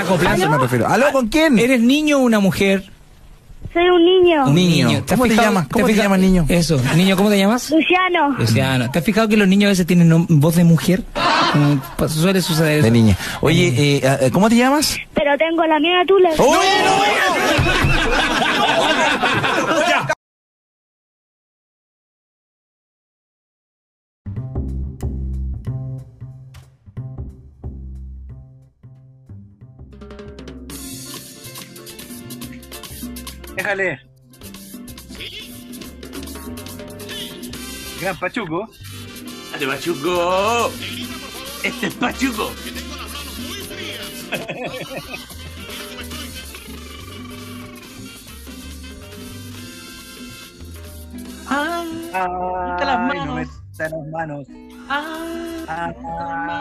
Acoplando. me refiero. ¿Aló, con quién? ¿Eres niño o una mujer? Soy un niño. Un niño. ¿Te has ¿Cómo te llamas? ¿Cómo te fijado- llamas, niño? Eso. Niño, ¿cómo te llamas? Luciano. Luciano. ¿Te has fijado que los niños a veces tienen voz de mujer? Como pa- suele suceder eso. De niña. Oye, eh, eh, ¿cómo te llamas? Pero tengo la mía tula. ¡Oh! Déjale. Gran Pachuco. ¡Dale, Pachuco! ¡Este es Pachuco! Ah, Ay, las no manos. meta las manos. ah,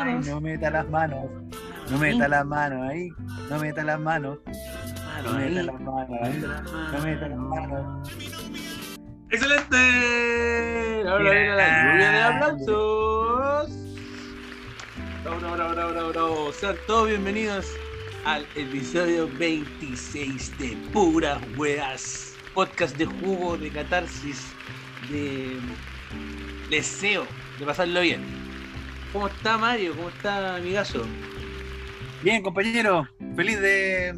Ay, no meta las manos. No meta las manos ahí. No meta las manos. No meta las manos ahí. No meta las manos. ¡Excelente! Ahora viene la lluvia de aplausos. Bravo, bravo, bravo, bravo, bravo. Sean todos bienvenidos al episodio 26 de Puras Weas. Podcast de jugo, de catarsis, de deseo, de pasarlo bien. ¿Cómo está Mario? ¿Cómo está amigazo? Bien, compañero. Feliz de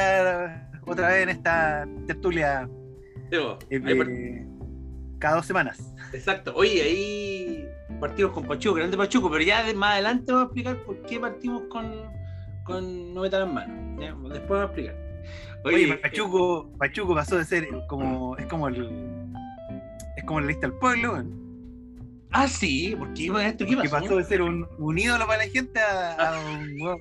estar otra vez en esta tertulia Diego, eh, eh, cada dos semanas. Exacto. Oye, ahí partimos con Pachuco, grande Pachuco, pero ya de- más adelante vamos a explicar por qué partimos con, con No Metan las Manos. ¿ya? Después vamos a explicar. Oye, eh, Pachuco, Pachuco pasó de ser como. Es como el. Es como la lista del pueblo, ah, sí, ¿por qué con esto? ¿Qué que pasó? pasó de ser un, un ídolo para la gente a, a un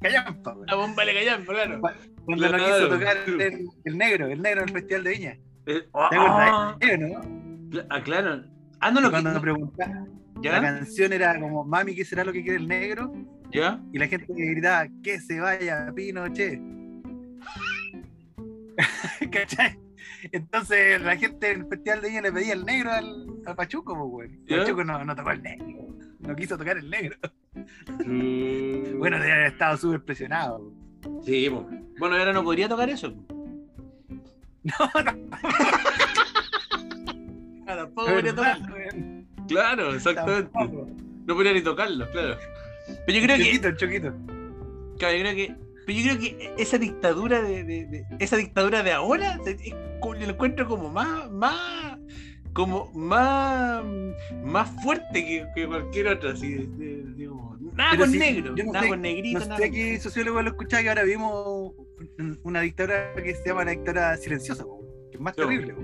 callampa. La bomba le callan, claro. Cuando no Claro. quiso tocar el, el negro, el negro en el Festival de Viña. Eh, ¿Te ah, acuerdas? ¿no? ah, claro. Ah, no lo Cuando que. nos preguntaba, la canción era como, mami, ¿qué será lo que quiere el negro? ¿Ya? Y la gente gritaba, que se vaya, Pinochet. ¿Cachai? Entonces la gente en el Festival de Viña le pedía el negro al, al Pachuco, pues, güey. ¿Ya? Pachuco no, no tocó el negro. No quiso tocar el negro. Mm, Bueno, debe haber estado súper presionado. Sí, po. bueno, ahora no podría tocar eso. No, Ah, tampoco podría ¿verdad, tocarlo. Claro, exactamente. Tampoco. No podría ni tocarlo, claro. Pero yo creo que. Choquito, choquito. Claro, yo creo que. Pero yo creo que esa dictadura de, de- de- esa dictadura de ahora es yo lo encuentro como más, más, como más, más fuerte que, que cualquier otra. Así, de- de- digo, nada con negro, no nada sé- con negrito, No nada sé qué sociólogo lo escuchaba que ahora vimos un- una dictadura que se llama la dictadura silenciosa, que es más terrible.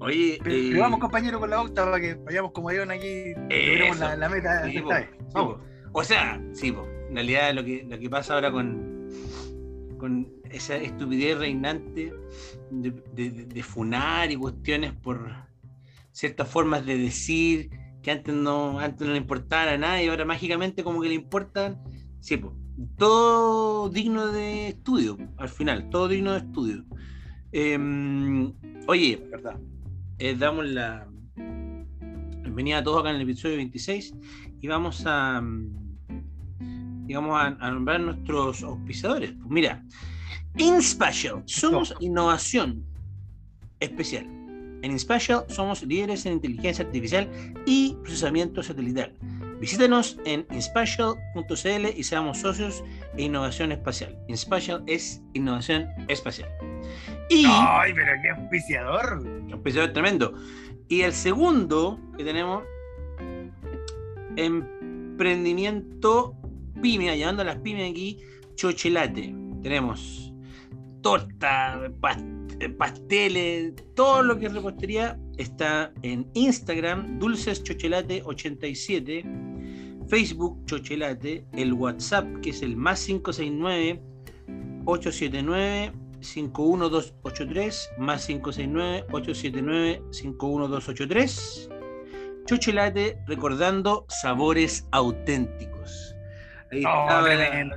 Oye, Pero, eh, pero vamos, compañero, con la octava para que vayamos como avión aquí y logremos la, la meta Sí, esta vez. Vamos. O sea, sí, po. en realidad lo que, lo que pasa ahora con, con esa estupidez reinante de, de- de- funar y cuestiones por ciertas formas de decir que antes no, antes no le importaban a nadie, ahora mágicamente como que le importan, sí, po. todo digno de estudio, al final, todo digno de estudio. Em, oye, ¿Verdad? eh, damos la bienvenida a todos acá en el episodio 26 y vamos a mm, digamos a, a nombrar nuestros auspiciadores. Pues mira, InSpatial, somos innovación especial. En InSpatial somos líderes en inteligencia artificial y procesamiento satelital. Visítenos en inspatial.cl y seamos socios e innovación espacial. InSpatial es innovación espacial. Y Ay, pero qué auspiciador. episodio tremendo. Y el segundo que tenemos, emprendimiento pyme, llevando a las pymes aquí, Chochelate. Tenemos torta, past- pasteles, todo lo que es repostería está en Instagram, dulceschochelate87, Facebook Chochelate, el WhatsApp que es el más 569 879 51283 más 569 879 51283 Chochelate recordando sabores auténticos. Ahí Oh, tremendo,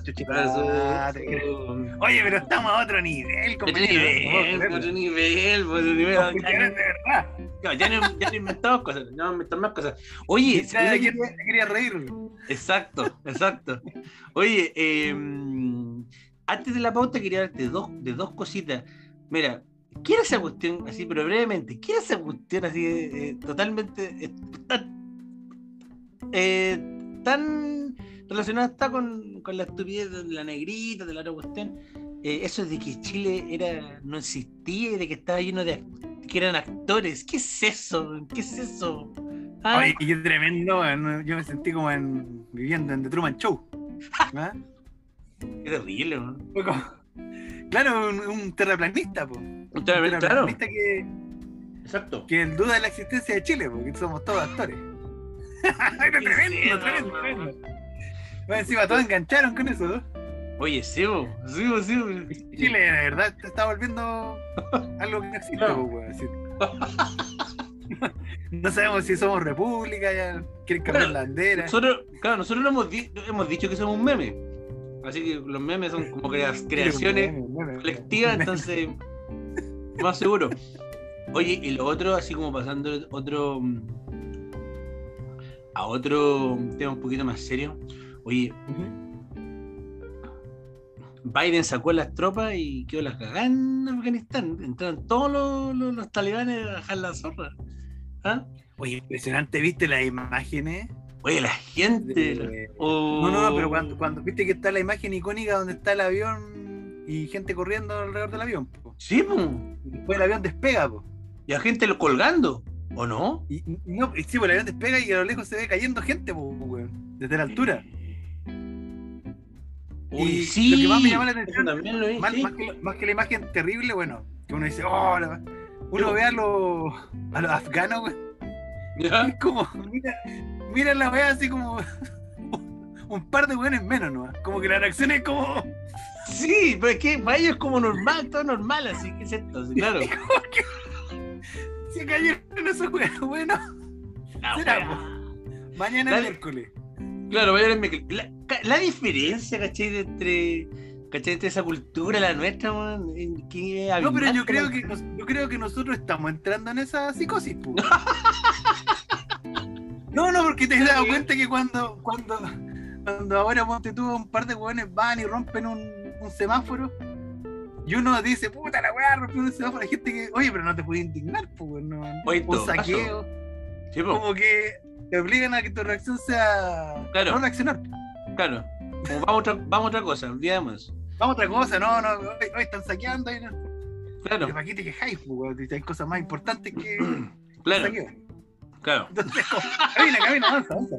Oye, pero estamos a otro nivel, compañero. nivel, otro nivel, otro nivel. Ya, no, ya no, ya no inventamos cosas, no más cosas. Oye, te quería reír. Exacto, exacto. Oye, eh, antes de la pauta quería darte dos, de dos cositas. Mira, ¿qué era esa cuestión, así, pero brevemente, qué era esa cuestión así, eh, totalmente, eh, tan, eh, tan relacionada está con, con la estupidez de la negrita, de la otra cuestión? Eh, eso de que Chile era no existía y de que estaba lleno de que eran actores. ¿Qué es eso? ¿Qué es eso? ¿Ah? Oye, qué tremendo, yo me sentí como en, viviendo en The Truman Show. ¿Ah? Qué terrible, ¿no? Fue como- Claro, un, un terraplanista, po. Un Claro, terraplanista que, exacto. que duda de la existencia de Chile, porque somos todos actores. Era tremendo, tremendo, tremendo. Bueno, encima todos engancharon con eso, ¿no? Oye, Sebo, Sebo, Sebo. Chile, de verdad, se está volviendo algo que no existe, así. No sabemos si somos república, ya quieren cambiar la bandera. Nosotros, claro, nosotros lo hemos, di- hemos dicho que somos un meme. Así que los memes son como crea- creaciones colectivas, entonces, más seguro. Oye, y lo otro, así como pasando otro a otro tema un poquito más serio. Oye, Biden sacó las tropas y quedó las cagadas en Afganistán. Entraron todos los, los- los talibanes a bajar la zorra. ¿Ah? Oye, impresionante, ¿viste las imágenes? Oye, la gente. De- Oh. No, no, no, pero cuando, cuando viste que está la imagen icónica donde está el avión y gente corriendo alrededor del avión, po. Sí, pues. después el avión despega, po. Y a gente lo colgando, ¿o no? Y, no, sí, pues el avión despega y a lo lejos se ve cayendo gente, po, desde la altura. Uy, Y sí. lo que más me llama la atención, también lo vi, Más, sí. más que, la- más que la imagen terrible, bueno, que uno dice, oh, la- uno ve a los, a los afganos, ¿Ya? es como, mira, mira la wea así como un par de weones menos, ¿no? Como que la reacción es como, Sí, pero es que para ellos es como normal, todo normal, así que es esto, sí, claro. se cayeron esos weones, bueno, será, mañana Dale. miércoles. Claro, la, la diferencia, ¿cachai? Entre, ¿cachai? Entre esa cultura, la nuestra, man, que No, pero yo creo que nos- yo creo que nosotros estamos entrando en esa psicosis, pu. No, no, porque te has dado cuenta que cuando, cuando, cuando ahora ponte tú, un par de hueones van y rompen un, un semáforo, y uno dice, puta la weá, rompió un semáforo, hay gente que, oye, pero no te puedes indignar, pues, no. Un saqueo, sí, como que te obligan a que tu reacción sea Claro. no reaccionar. claro. Como vamos, a otra, vamos a otra cosa, olvidemos. Vamos a otra cosa, no, no, hoy, hoy están saqueando y no. Claro, ¿Para qué te quejáis, Hay cosas más importantes que claro, saqueo. claro. Entonces, camina, camina, avanza, avanza.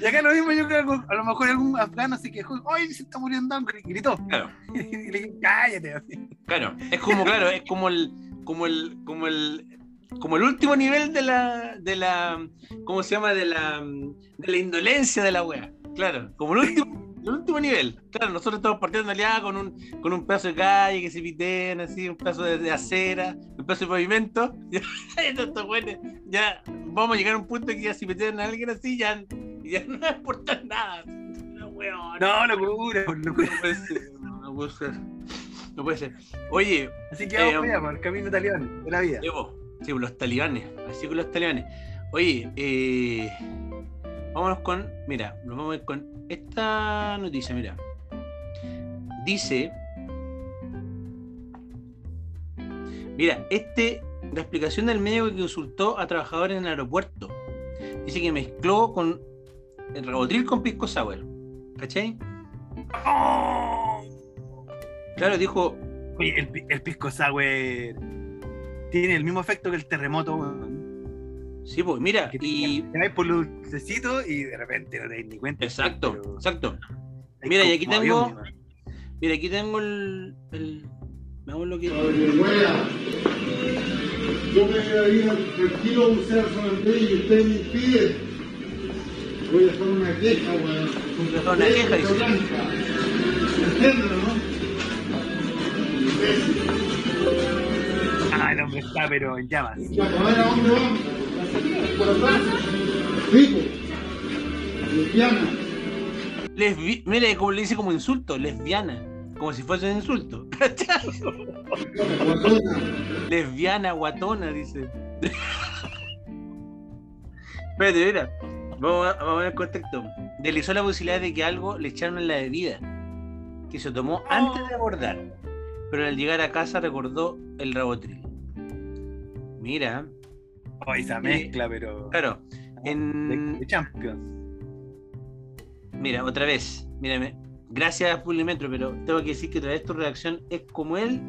Y acá lo mismo, yo creo que a lo mejor algún afgano se quejó, ¡ay, se está muriendo hambre! Y gritó. Claro. Y le dije, cállate, así. Claro, es como, claro, es como el, como el, como el, como el último nivel de la, de la, ¿cómo se llama? De la, de la indolencia de la wea. Claro, como el último, el último nivel. Claro, nosotros estamos partiendo ya con un, con un pedazo de calle que se piten así, un pedazo de, de acera, un pedazo de pavimento. Ya, estos ya vamos a llegar a un punto que ya si piten a alguien así, ya, ya no va a importar nada. No, weón. No, locura. No puede ser, no puede ser. No puede ser. Oye, Así que vamos Eh, allá, por el camino talibán de la vida. Po. Sí, los talibanes, así con los talibanes. Oye, eh, vámonos con, mira, nos vamos a ir con esta noticia, mira. Dice, mira, este, la explicación del médico que consultó a trabajadores en el aeropuerto. Dice que mezcló con el rabotril con pisco sour. ¿Cachai? ¡Oh! Claro, dijo, Oye, el, el pisco sour tiene el mismo efecto que el terremoto, weón. sí, pues mira, Que y... te por los dulcecitos y de repente no te das ni cuenta. Exacto, pero exacto. hay Mira, y aquí tengo- avión. Mira, aquí tengo el. el veamos lo que. Yo me quedaría tranquilo a bucear San Andrés y usted me impide. Voy a hacer una queja, weón. Dejar una queja, dice. Entiéndelo, ¿no? Está, pero en llamas. Lesbi Mira, como le dice como insulto, lesbiana. Como si fuese un insulto. Lesbiana, guatona, dice. Espérate, mira. Vamos a, vamos a ver el contexto. Deslizó la posibilidad de que algo le echaron en la bebida, que se tomó antes de abordar. Pero al llegar a casa recordó el rabotril. Mira, Oh, esa mezcla, pero. claro. En, de Champions. Mira, otra vez. Mírame. Gracias, Pulimetro, pero tengo que decir que otra vez tu reacción es como él.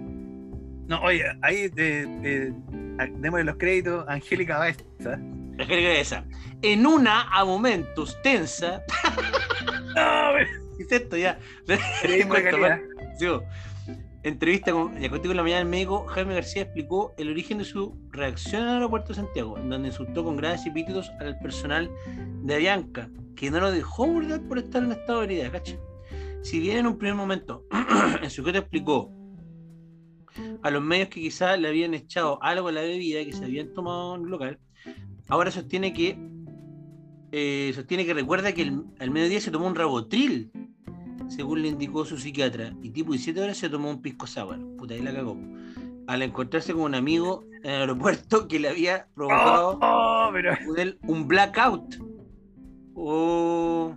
No, oye, ahí eh, eh, démosle los créditos a Angélica Baeza. De esa. En una, a momentos, tensa. No, pero- ¿Qué es esto ya? Periodismo Entrevista con, ya contigo en la mañana, el médico Jaime García explicó el origen de su reacción al aeropuerto de Santiago, en donde insultó con graves epítetos al personal de Avianca, que no lo dejó abordar por estar en estado de herida, ¿cacha? Si bien en un primer momento en su cuenta explicó a los medios que quizás le habían echado algo a la bebida que se habían tomado en el local, ahora sostiene que eh, sostiene que recuerda que el- al mediodía se tomó un rabotril según le indicó su psiquiatra, y tipo 17 horas se tomó un pisco sour. Puta, ahí la cagó. Al encontrarse con un amigo en el aeropuerto que le había provocado Oh, pero. un- blackout. O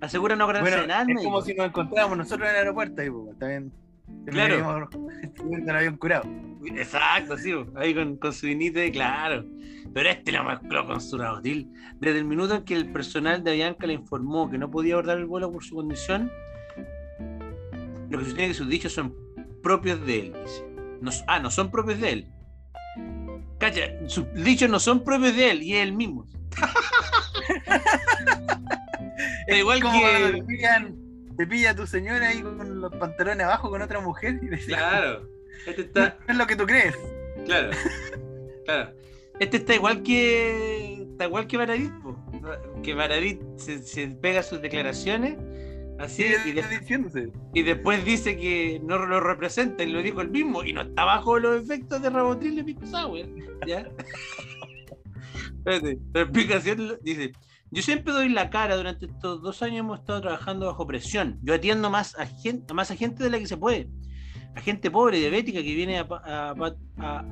asegura no acordarse Bueno, es como si nos encontrábamos nosotros en el aeropuerto ahí, pues, también. Claro. El avión curado. Exacto, sí, ahí con, con su vinito de claro. Pero este lo mezcló con su rabotil. Desde el minuto en que el personal de Avianca le informó que no podía abordar el vuelo por su condición, lo que sostiene que sus dichos son propios de él. dice. No, ah, no son propios de él. Cacha, sus dichos no son propios de él y es él mismo. Da igual Como que. Te pilla tu señora ahí con los pantalones abajo con otra mujer y decís, Claro, este no está. es lo que tú crees. Claro, claro. Este está igual que. Está igual que Baradit. Que Baradit se, se pega sus declaraciones así y, de- y después dice que no lo representa y lo dijo él mismo y no está bajo los efectos de Rabotril de Pico Sour. ¿Ya? Espérate, la explicación dice. Yo siempre doy la cara, durante estos dos años hemos estado trabajando bajo presión. Yo atiendo más a gente, más a gente de la que se puede. A gente pobre, diabética, que viene a, a a-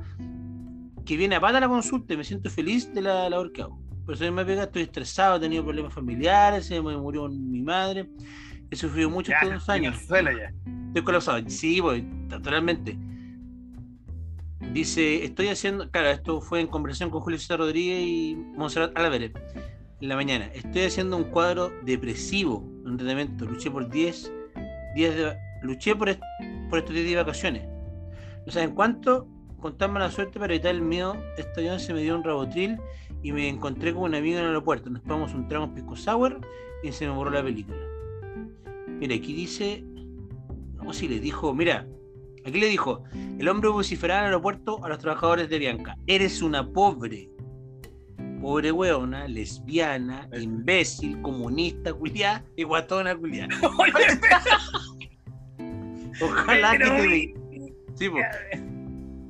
que viene a pata a la consulta y me siento feliz de la labor que hago. Por eso me pega, estoy estresado, he tenido problemas familiares, se me murió mi madre, he sufrido mucho Ya, estos dos años. suelo ya. Estoy colapsado. Sí, voy, totalmente. Dice, estoy haciendo, claro, esto fue en conversación con Julio César Rodríguez y Monserrat Álvarez en la mañana. Estoy haciendo un cuadro depresivo en tratamiento. Luché por 10 días de luché por, por estos 10 días de vacaciones. No saben cuánto, con tan mala suerte para evitar el miedo, este avión se me dio un rabotril y me encontré con un amigo en el aeropuerto. Nos tomamos un trago pisco sour y se me borró la película. Mira, aquí dice. No, si le dijo. Mira, aquí le dijo: El hombre vociferaba en el aeropuerto a los trabajadores de Bianca. Eres una pobre. Pobre weona, lesbiana, imbécil, comunista, culiá y guatona, culiá. Ojalá que te dé. Sí.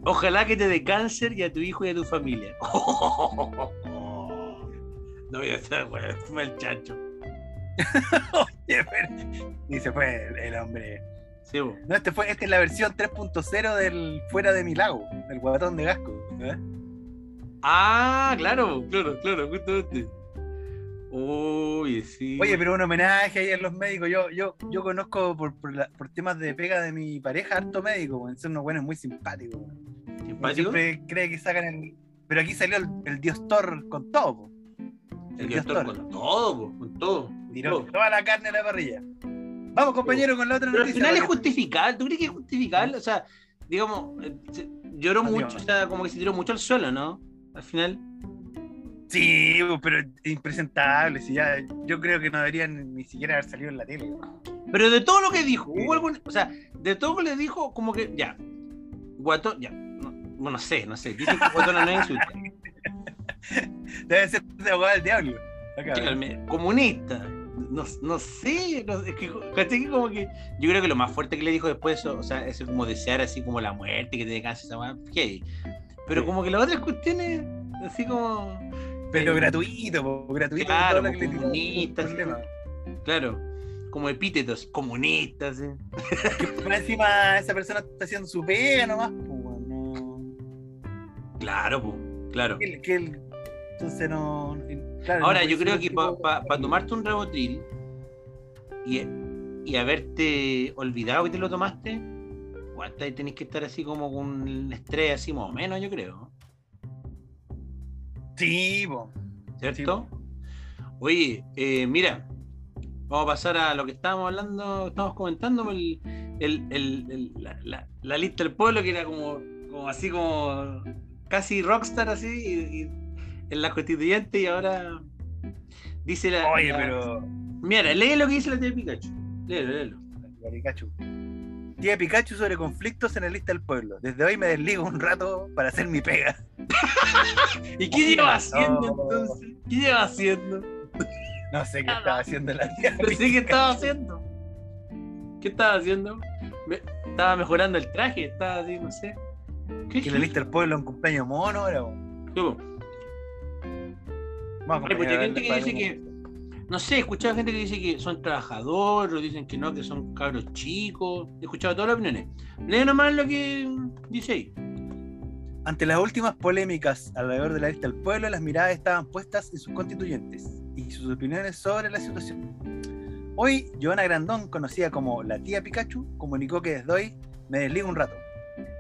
Ojalá que te dé cáncer y a tu hijo y a tu familia. No voy a estar, weón, fue el chacho. Oye, pero- Y se fue el, el hombre. Sí. No, este fue, esta es la versión 3.0 del Fuera de mi lago, el guatón de Gasco. ¿eh? Ah, claro, claro, claro, justamente. Uy, sí. Oye, pero un homenaje ahí a los médicos. Yo, yo, yo conozco por, por, la- por temas de pega de mi pareja, harto médico, weón. son unos buenos muy simpáticos. ¿Simpático? Siempre cree que sacan el. Pero aquí salió el, el Dios Thor con todo, po. El director con todo, po, con todo. Tiró todo. toda la carne a la parrilla. Vamos, compañero, con la otra Pero al noticia. final es justificable. ¿Tú crees que es justificable? O sea, digamos, eh, lloró Adiós. mucho, o sea, como que se tiró mucho al suelo, ¿no? Al final. Sí, pero impresentable. Si ya, yo creo que no deberían ni siquiera haber salido en la tele. Pero de todo lo que dijo, hubo algún. O sea, de todo lo que le dijo, como que ya. Guatón, ya. No, bueno, no sé, no sé. Dicen que guatona no es insulto. Debe ser de abogado del diablo. Acá, comunista. No, no sé, no- es que. Que como que yo creo que lo más fuerte que le dijo después, eso, o sea, eso como desear así como la muerte, que te descanse esa. Pero Sí. como que las otras cuestiones, así como, Pero eh, gratuito, po, gratuito. Claro, todo lo po, que le tiró, comunista, sin problema. claro. como epítetos, comunistas. más encima esa persona está haciendo su pega nomás, pues, no. Claro, claro. Que, que el- entonces no. claro, Ahora, no yo creo que para tipo- tomarte un rebotril y, y haberte olvidado que te lo tomaste, igual te- tenés que estar así como con el estrés así más o menos, yo creo. Sí. ¿Cierto? Oye, eh, mira, vamos a pasar a lo que estábamos hablando, estábamos comentando, el, el- el- la, la- la lista del pueblo, que era como, como así como casi rockstar así, y, y en la constituyente, y ahora dice la. Oye, la- pero. Mira, lee lo que dice la tía Pikachu. Léelo, léelo. La Pikachu. Tía Pikachu sobre conflictos en la lista del pueblo. Desde hoy me desligo un rato para hacer mi pega. ¿Y qué lleva No. haciendo entonces? ¿Qué lleva haciendo? No sé qué estaba haciendo la tía. Pero sí, ¿qué estaba haciendo? ¿Qué estaba haciendo? Me- estaba mejorando el traje, estaba así, no sé. ¿Qué? Que la lista del pueblo un cumpleaños mono ahora. po. ¿Qué hubo? Vamos Hay mucha acompañar gente que a- dice que, no sé, he escuchado gente que dice que son trabajadores, dicen que no, que son cabros chicos. He escuchado todas las opiniones. Lee nomás lo que dice ahí. Ante las últimas polémicas alrededor de la lista del pueblo, las miradas estaban puestas en sus constituyentes y sus opiniones sobre la situación. Hoy, Joana Grandón, conocida como la tía Pikachu, comunicó que desde hoy me desligo un rato.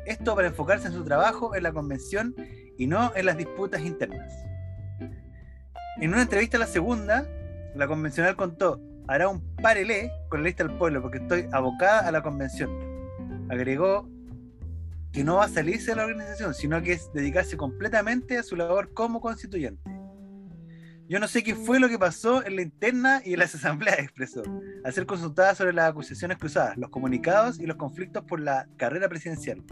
Esto para enfocarse en su trabajo en la convención y no en las disputas internas. En una entrevista a la segunda, la convencional contó, hará un parelé con la lista del pueblo porque estoy abocada a la convención. Agregó que no va a salirse de la organización, sino que es dedicarse completamente a su labor como constituyente. Yo no sé qué fue lo que pasó en la interna y en las asambleas, expresó, al ser consultada sobre las acusaciones cruzadas, los comunicados y los conflictos por la carrera presidencial.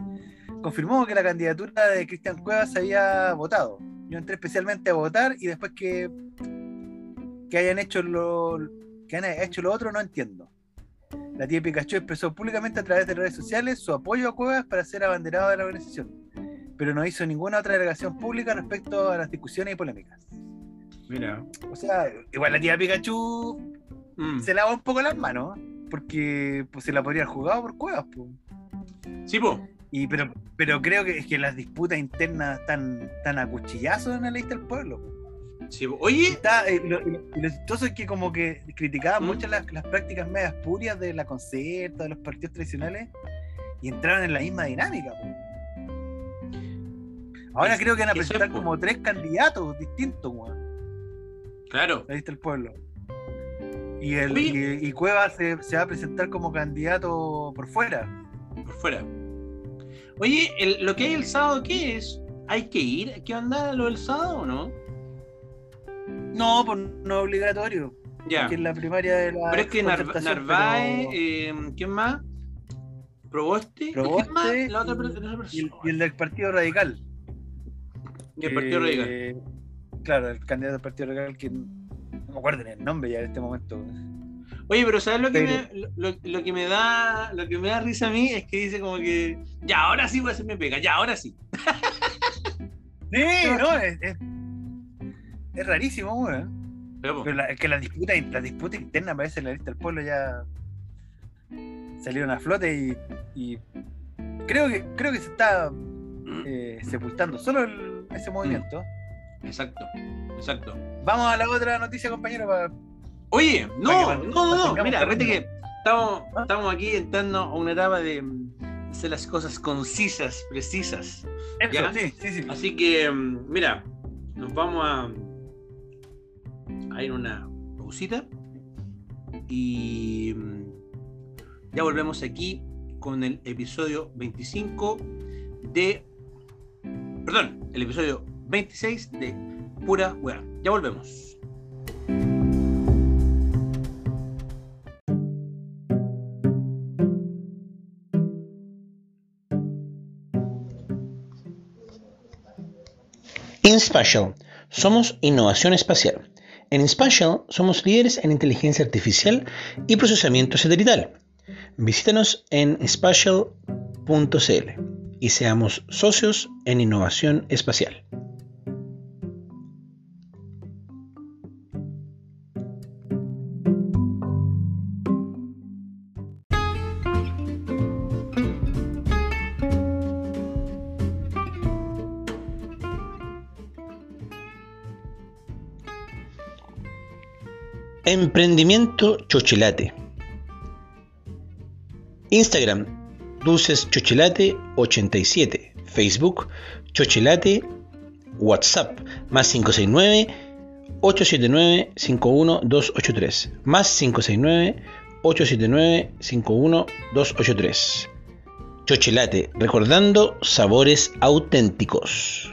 Confirmó que la candidatura de Cristian Cuevas se había votado. Yo entré especialmente a votar y después que, que hayan hecho lo que han hecho lo otro no entiendo. La tía Pikachu expresó públicamente a través de redes sociales su apoyo a Cuevas para ser abanderado de la organización, pero no hizo ninguna otra delegación pública respecto a las discusiones y polémicas. Mira. O sea, igual la tía Pikachu Mm. se lava un poco las manos, porque pues, se la podría haber jugado por Cuevas. po. Sí, po. Y, pero, pero creo que es que las disputas internas están tan a cuchillazos en la lista del pueblo. po. Sí. Oye, Está, eh, lo, lo- lo chistoso es que como que criticaban ¿Mm? mucho las, las prácticas medias purias de la concerta, de los partidos tradicionales, y entraron en la misma dinámica. Ahora Es- creo que van a es, presentar como tres candidatos distintos, weón, claro. la lista del pueblo. Y, el, y, y Cuevas se, se va a presentar como candidato por fuera. por fuera. Oye, el- lo que hay el sábado, ¿qué es? ¿Hay que ir? ¿Hay que andar a lo del sábado o no? No, pues no es obligatorio. Ya. Que en la primaria de la. Pero es que Narváez, pero- eh, ¿quién más? Proboste. Proboste ¿Quién más? La otra y- per- la otra y el, persona. y el del Partido Radical. Y el Partido que- Radical. Claro, el candidato del Partido Radical, que no me acuerdo ni el nombre ya en este momento. Oye, pero ¿sabes lo que, Pero- me, lo, lo que me da lo que me da risa a mí? Es que dice como que ya ahora sí voy a hacer mi pega, ya ahora sí. Sí, no, es, es, es rarísimo, weón. Pero, la- es que la disputa, la disputa interna parece en la lista del pueblo ya salieron a flote y, y creo que creo que se está eh, sepultando solo el- ese movimiento. exacto, exacto. Vamos a la otra noticia, compañero, para Oye, no, Para que no, no, no. Mira, vete que estamos, estamos aquí entrando a una etapa de mm, hacer las cosas concisas, precisas. eso, sí, sí, sí. Así que, mm, mira, nos vamos a, a ir a una pausita y mm, ya volvemos aquí con el episodio 25 de. Perdón, el episodio 26 de Pura Weá. Ya volvemos. InSpatial. Somos innovación espacial. En InSpatial somos líderes en inteligencia artificial y procesamiento satelital. Visítanos en spatial.cl y seamos socios en innovación espacial. Emprendimiento Chocolate. Instagram, Dulces Chocolate 87. Facebook, Chocolate. WhatsApp, más 569 879 51283. Más 569 879 51283. Chocolate, recordando sabores auténticos.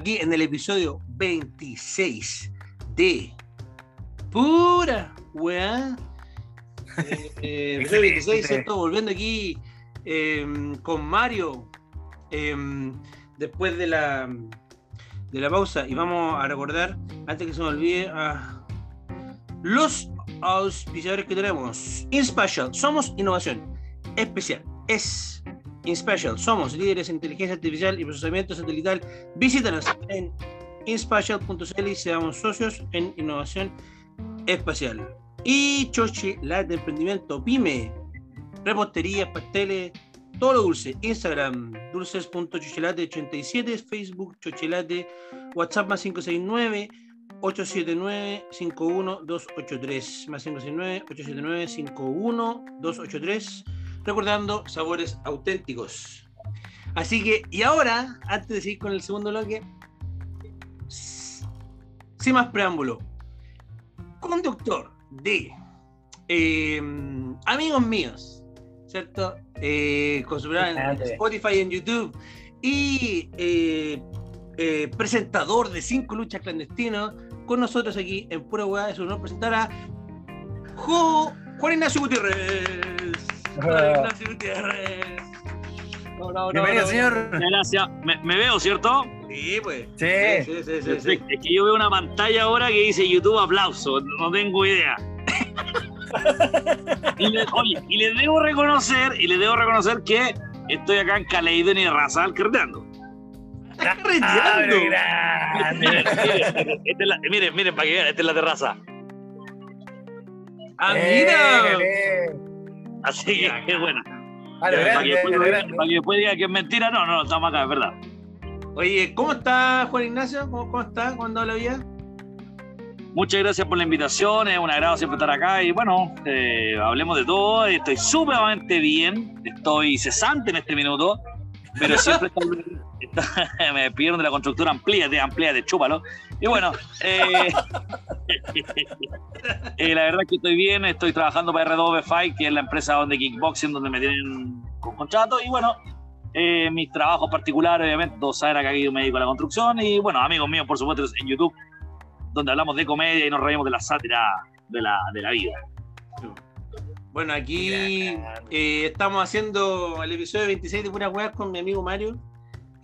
Aquí en el episodio 26 de Pura Weá. Eh, eh, episodio 26, ¿cierto? Volviendo aquí eh, con Mario eh, después de la, de la pausa. Y vamos a recordar, antes que se me olvide, a los auspiciadores que tenemos. InSpatial, somos innovación especial. Es InSpatial, somos líderes en inteligencia artificial y procesamiento satelital. Visítanos en inspatial.cl y seamos socios en innovación espacial. Y Chochi, emprendimiento pyme, repostería, pasteles, todo lo dulce. Instagram, dulces.chochelate87, Facebook, chochelate, WhatsApp más 569. 879-51283 más 569-879-51283 recordando sabores auténticos. Así que, y ahora, antes de seguir con el segundo bloque, sin más preámbulo, conductor de eh, amigos míos, ¿cierto? Eh, con su programa en Spotify y en YouTube, y eh, eh, presentador de cinco luchas clandestinos, con nosotros aquí en Pura Hueá, es un honor presentar a Jo- Juan Ignacio Gutiérrez. Juan Ignacio Gutiérrez. No, no, no, Bienvenido, no, señor. Gracias. Me, me veo, ¿cierto? Sí, pues. Sí. Sí, sí, sí, sí. Es que yo veo una pantalla ahora que dice YouTube aplauso. No tengo idea. y, le- oye, y les debo reconocer, y les debo reconocer que estoy acá en Caleido y Razal carreteando. Ah, carreteando. grande. Miren, es la- miren, miren, para que vean, esta es la terraza. Ah, Eh, mira. eh. Así que, qué buena. A lo Para que, grande, a después, lo grande. para que después diga que es mentira, no, no, estamos acá, es verdad. Oye, ¿cómo está Juan Ignacio? ¿Cómo, cómo está? ¿Cómo anda la vida? Muchas gracias por la invitación, es un agrado siempre estar acá y bueno, eh, hablemos de todo, estoy sumamente bien, estoy cesante en este minuto, pero siempre está, está- me pidieron de la constructora amplíate, amplíate, chúpalo. Y bueno, eh, eh, la verdad es que estoy bien, estoy trabajando para R2 Fight, que es la empresa donde kickboxing, donde me tienen con contrato y bueno, eh, mis trabajos particulares, obviamente, todos saben que aquí yo me dedico a la construcción y bueno, amigos míos, por supuesto, en YouTube donde hablamos de comedia y nos reímos de la sátira de la, de la vida. Bueno, aquí eh, estamos haciendo el episodio 26 de Pura Hueá con mi amigo Mario,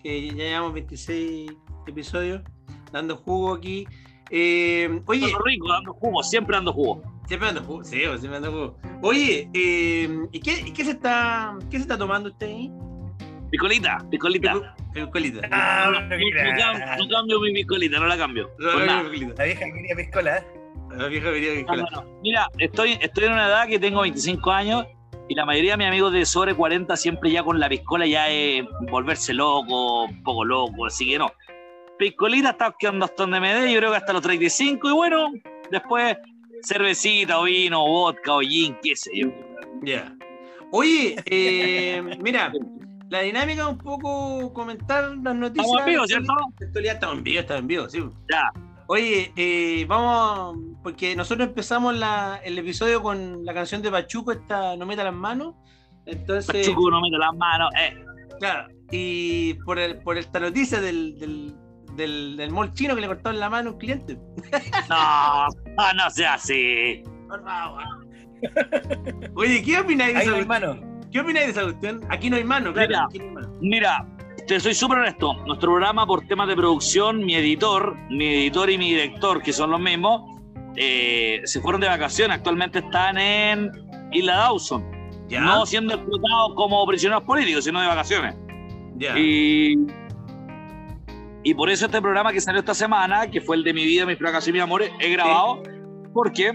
que ya llevamos 26 episodios, dando jugo aquí. Eh, oye, rico, dando jugo, siempre dando jugo. siempre dando jugo, sí, pues, siempre dando jugo. Oye, eh, ¿y qué, se está, qué se está tomando usted ahí? Picolita, picolita. No, Piscolita. Ah, no- no no cambio mi picolita, no la cambio. Piscolita. La vieja quería piscola. ¿eh? La vieja no, no. Mira, estoy, estoy en una edad que tengo 25 años y la mayoría de mis amigos de sobre 40 siempre ya con la piscola ya es volverse loco, un poco loco, así que no. Piscolita está quedando hasta donde me dé, yo creo que hasta los 35 y bueno, después cervecita o vino, o vodka o gin, qué sé yo. Ya. Oye, eh, mira, la dinámica es un poco comentar las noticias. Estamos en vivo, ¿cierto? Actualidad estamos en vivo, estamos en vivo, sí. Ya. Oye, eh, vamos, porque nosotros empezamos la- el episodio con la canción de Pachuco, esta No meta las manos. Entonces, Pachuco no mete las manos. Eh, claro, y por, el, por esta noticia del, del, del, del mall chino que le cortaron la mano a un cliente. no, no, no sea así. Por favor. Oye, ¿qué opináis de esa mano. ¿Qué opináis de esa cuestión? Aquí no hay mano, claro. Mira. aquí no hay mano. Mira, te soy súper honesto. Nuestro programa, por temas de producción, mi editor, mi editor y mi director, que son los mismos, eh, se fueron de vacaciones. Actualmente están en Isla Dawson. ¿Ya? No siendo explotados como prisioneros políticos, sino de vacaciones. ya. Y, y por eso este programa que salió esta semana, que fue el de mi vida, mis fracasos y mis amores, he grabado porque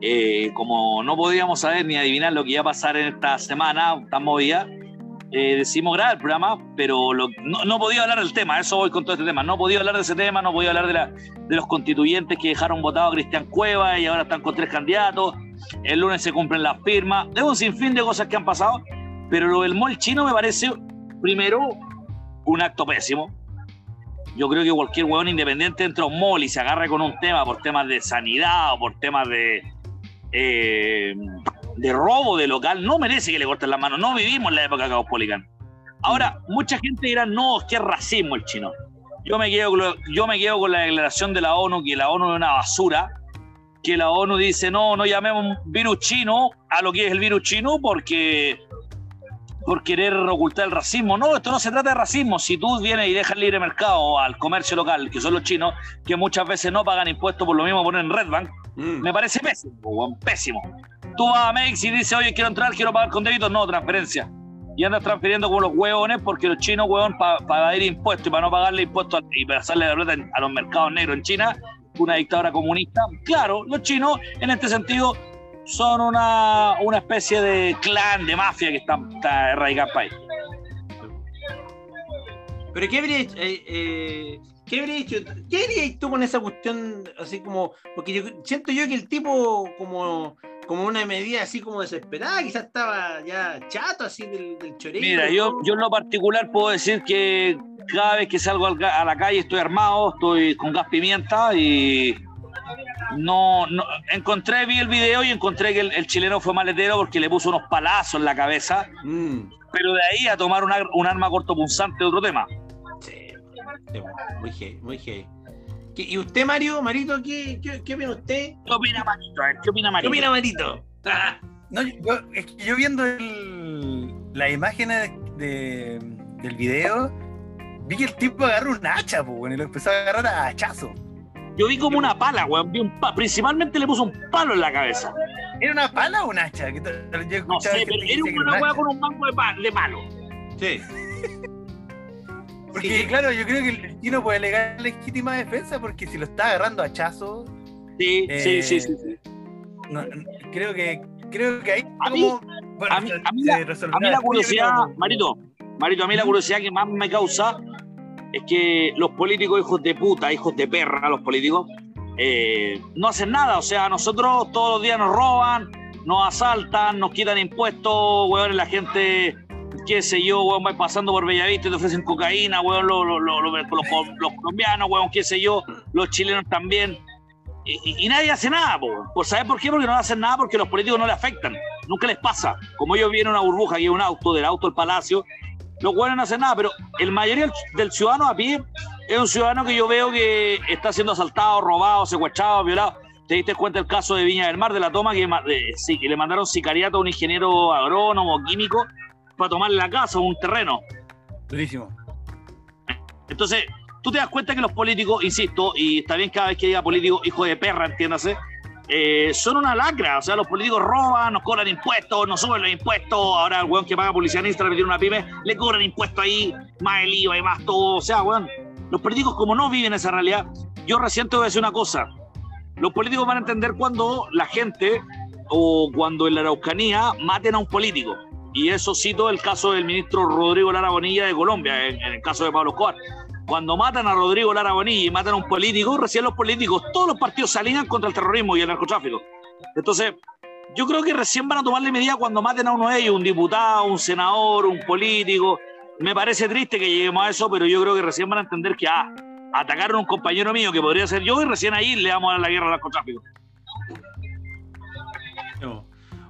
eh, como no podíamos saber ni adivinar lo que iba a pasar en esta semana tan movida, eh, decidimos grabar el programa, pero lo- no, no podía hablar del tema, eso voy con todo este tema, no podía hablar de ese tema, no podía hablar de, la- de los constituyentes que dejaron votado a Cristian Cueva y ahora están con tres candidatos, el lunes se cumplen las firmas, de un sinfín de cosas que han pasado, pero lo del mall chino me parece, primero, un acto pésimo. Yo creo que cualquier huevón independiente entra a un mall y se agarra con un tema por temas de sanidad o por temas de, eh, de robo de local, no merece que le corten las manos. No vivimos la época caupolicana. Ahora, mucha gente dirá, no, es que es racismo el chino. Yo me, quedo yo me quedo con la declaración de la ONU, que la ONU es una basura, que la ONU dice, no, no llamemos virus chino a lo que es el virus chino porque por querer ocultar el racismo. No, esto no se trata de racismo. Si tú vienes y dejas libre mercado al comercio local, que son los chinos, que muchas veces no pagan impuestos por lo mismo ponen en Red Bank, Mm. me parece pésimo, pésimo. Tú vas a Mex y dices, oye, quiero entrar, quiero pagar con débito, no, transferencia. Y andas transfiriendo como los huevones porque los chinos, huevón, para evadir impuestos y para no pagarle impuestos y pasarle la plata a los mercados negros en China, una dictadura comunista. Claro, los chinos, en este sentido, son una, una especie de clan, de mafia que está, está erradicada país. Pero ¿qué habría hecho? eh, eh, ¿Qué habría hecho? ¿Qué harías tú con esa cuestión así como? Porque yo siento yo que el tipo como como una medida así como desesperada, quizás estaba ya chato así del, del choreo. Mira, yo, yo en lo particular puedo decir que cada vez que salgo a la calle estoy armado, estoy con gas pimienta y no, no encontré, vi el video y encontré que el, el chileno fue maletero porque le puso unos palazos en la cabeza, Mm, pero de ahí a tomar un, ar- un arma cortopunzante es otro tema. sí, muy heavy, muy. ¿Qué- ¿Y usted, Mario, Marito, qué, qué, qué opina usted? ¿Qué opina Marito? A ver, ¿Qué opina ¿Qué Marito? opina Marito? Ah, No, yo, es que yo viendo el- las imágenes de- del video, vi que el tipo agarró un hacha, weón, y lo empezó a agarrar a hachazo. Yo vi como una pala, weón. Vi un pa- Principalmente le puso un palo en la cabeza. ¿Era una pala o un hacha? Que No sé, pero era una un weá con un mango de, pa- de palo. sí. Porque, Sí. claro, yo creo que el chino puede alegar legítima defensa porque si lo está agarrando a hachazo, Sí, Eh, sí, sí, sí. sí. no- no- creo que creo que ahí A mí- como bueno, a mí- a la- A mí la curiosidad, Marito, Marito, a mí la curiosidad que más me causa es que los políticos, hijos de puta, hijos de perra, los políticos, eh, no hacen nada. O sea, nosotros todos los días nos roban, nos asaltan, nos quitan impuestos, weón, la gente, qué sé yo, weón, va pasando por Bellavista y te ofrecen cocaína, weón, los, los- los- los- colombianos, weón, qué sé yo, los chilenos también. Y, y- y nadie hace nada, weón. ¿Por qué? Porque no hacen nada porque los políticos no le afectan. Nunca les pasa. Como ellos vienen una burbuja, aquí un auto, del auto al palacio, los buenos no hacen nada, pero el mayoría del ciudadano a pie es un ciudadano que yo veo que está siendo asaltado, robado, secuestrado, violado. Te diste cuenta el caso de Viña del Mar, de la toma, que, sí, que le mandaron sicariato a un ingeniero agrónomo, químico, para tomarle la casa, un terreno. durísimo. Entonces, tú te das cuenta que los políticos, insisto, y está bien cada vez que diga político, hijo de perra, entiéndase, eh, son una lacra. O sea, los políticos roban, nos cobran impuestos, nos suben los impuestos. Ahora el weón que paga publicidad en Instagram, una pyme, le cobran impuestos ahí, más el IVA y más todo. O sea, weón, los políticos, como no viven esa realidad, yo recién te voy a decir una cosa. Los políticos van a entender cuando la gente o cuando en la Araucanía maten a un político. Y eso cito el caso del ministro Rodrigo Lara Bonilla de Colombia, en, en el caso de Pablo Escobar. Cuando matan a Rodrigo Lara Bonilla y matan a un político, recién los políticos, todos los partidos se contra el terrorismo y el narcotráfico. Entonces, yo creo que recién van a tomarle medida cuando maten a uno de ellos, un diputado, un senador, un político. Me parece triste que lleguemos a eso, pero yo creo que recién van a entender que, ah, atacaron a un compañero mío que podría ser yo y recién ahí le vamos a dar la guerra al narcotráfico.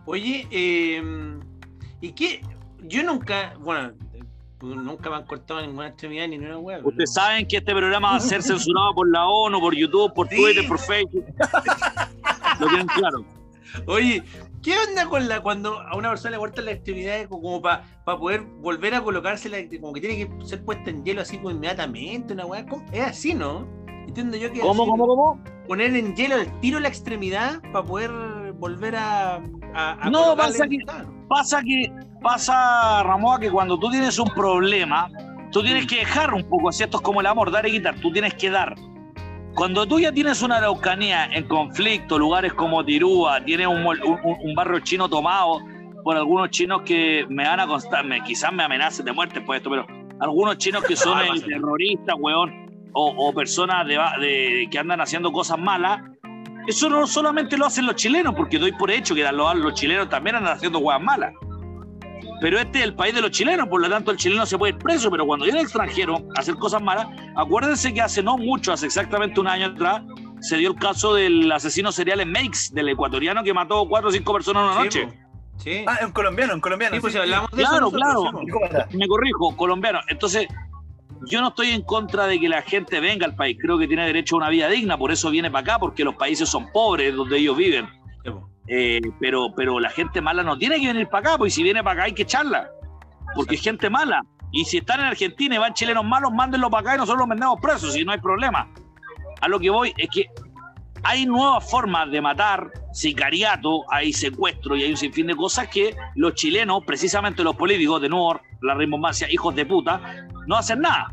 Oye, eh, ¿y qué? Yo nunca, bueno, nunca me han cortado ninguna extremidad ni ninguna hueá. Ustedes saben que este programa va a ser censurado por la ONU, por YouTube, por Sí. Twitter, por Facebook. Lo tienen claro. Oye, ¿qué onda con la cuando a una persona le cortan las extremidades co- como para poder volver a colocársela, como que tiene que ser puesta en hielo así como inmediatamente, una? ¿Cómo? Es así, ¿no? Entiendo yo que ¿Cómo, así, cómo, cómo? poner en hielo el tiro la extremidad para poder volver a, a, a No, pasa que- Pasa que, pasa, Ramón, que cuando tú tienes un problema, tú tienes que dejar un poco, así esto es como el amor, dar y quitar, tú tienes que dar. Cuando tú ya tienes una Araucanía en conflicto, lugares como Tirúa, tienes un, un- un- barrio chino tomado por algunos chinos que me van a constar, me, quizás me amenacen de muerte por esto, pero algunos chinos que son terroristas, weón, o, o personas de, de- que andan haciendo cosas malas, eso no solamente lo hacen los chilenos, porque doy por hecho que los, los chilenos también andan haciendo huevas malas. Pero este es el país de los chilenos, por lo tanto el chileno se puede ir preso, pero cuando viene el extranjero a hacer cosas malas, acuérdense que hace no mucho, hace exactamente un año atrás, se dio el caso del asesino serial en Makes, del ecuatoriano que mató cuatro o cinco personas en una Sí, noche. po. Sí. Ah, un colombiano, un colombiano. Sí, pues sí, si hablamos de Claro, eso. claro. sí. Me corrijo, colombiano. Entonces, yo no estoy en contra de que la gente venga al país. Creo que tiene derecho a una vida digna, por eso viene para acá, porque los países son pobres donde ellos viven. Eh, pero, pero la gente mala no tiene que venir para acá, y si viene para acá hay que echarla. Porque es gente mala. Y si están en Argentina y van chilenos malos, mándenlo para acá y nosotros los mandamos presos, y no hay problema. A lo que voy es que hay nuevas formas de matar, sicariato, hay secuestro y hay un sinfín de cosas que los chilenos, precisamente los políticos, de nuevo, la rimbomancia, hijos de puta, no hacen nada.